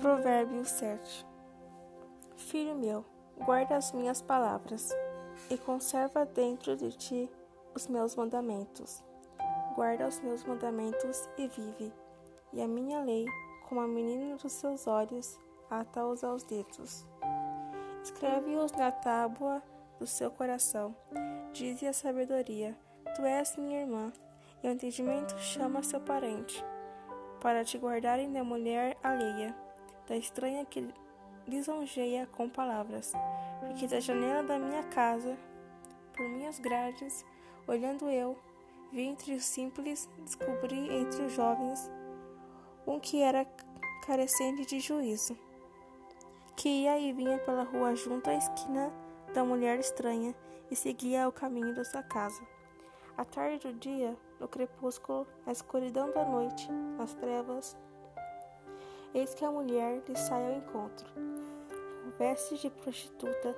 Provérbios 7 Filho meu, guarda as minhas palavras e conserva dentro de ti os meus mandamentos. Guarda os meus mandamentos e vive, e a minha lei, como a menina dos seus olhos, ata-os aos dedos. Escreve-os na tábua do seu coração. Dize a sabedoria: Tu és minha irmã, e o entendimento chama seu parente, para te guardarem da mulher alheia, da estranha que lisonjeia com palavras, porque da janela da minha casa, por minhas grades, olhando eu, vi entre os simples, descobri entre os jovens um que era carecente de juízo, que ia e vinha pela rua junto à esquina da mulher estranha e seguia o caminho da sua casa. À tarde do dia, no crepúsculo, na escuridão da noite, nas trevas, eis que a mulher lhe sai ao encontro, com vestes de prostituta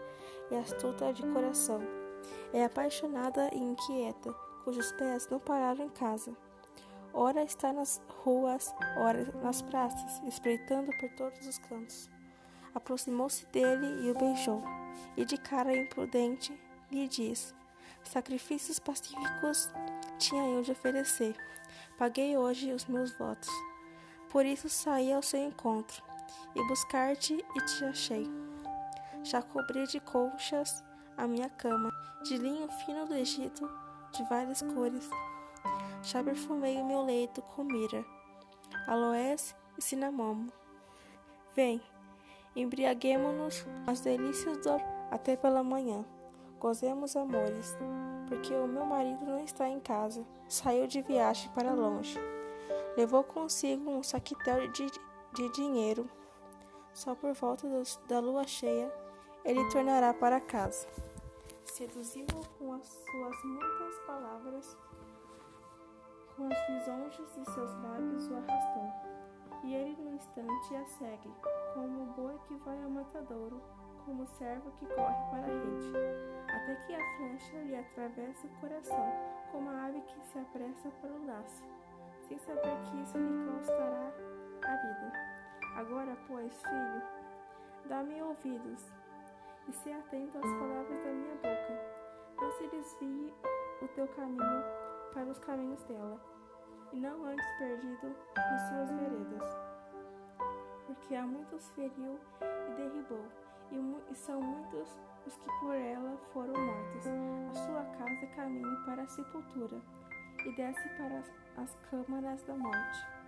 e astuta de coração. É apaixonada e inquieta, cujos pés não pararam em casa. Ora está nas ruas, ora nas praças, espreitando por todos os cantos. Aproximou-se dele e o beijou, e de cara imprudente lhe diz: Sacrifícios pacíficos tinha eu de oferecer. Paguei hoje os meus votos. Por isso saí ao seu encontro, e buscar-te e te achei. Já cobri de colchas a minha cama, de linho fino do Egito, de várias cores. Já perfumei o meu leito com mira, aloés e cinamomo. Vem, embriaguemo-nos as delícias do até pela manhã. Gozemos amores, porque o meu marido não está em casa, saiu de viagem para longe. Levou consigo um saquitel de, de dinheiro. Só por volta da lua cheia ele tornará para casa. Seduziu-o com as suas muitas palavras, com as lisonjas de seus lábios o arrastou. E ele no instante a segue, como o boi que vai ao matadouro como o servo que corre para a rede, até que a flecha lhe atravessa o coração, como a ave que se apressa para o laço, sem saber que isso lhe custará a vida. Agora, pois, filho, dá-me ouvidos e se atento às palavras da minha boca. Não se desvie o teu caminho para os caminhos dela, e não andes perdido nas suas veredas, porque há muitos feriu e derribou e, e são muitos os que por ela foram mortos. A sua casa é caminho para a sepultura, e desce para as câmaras da morte.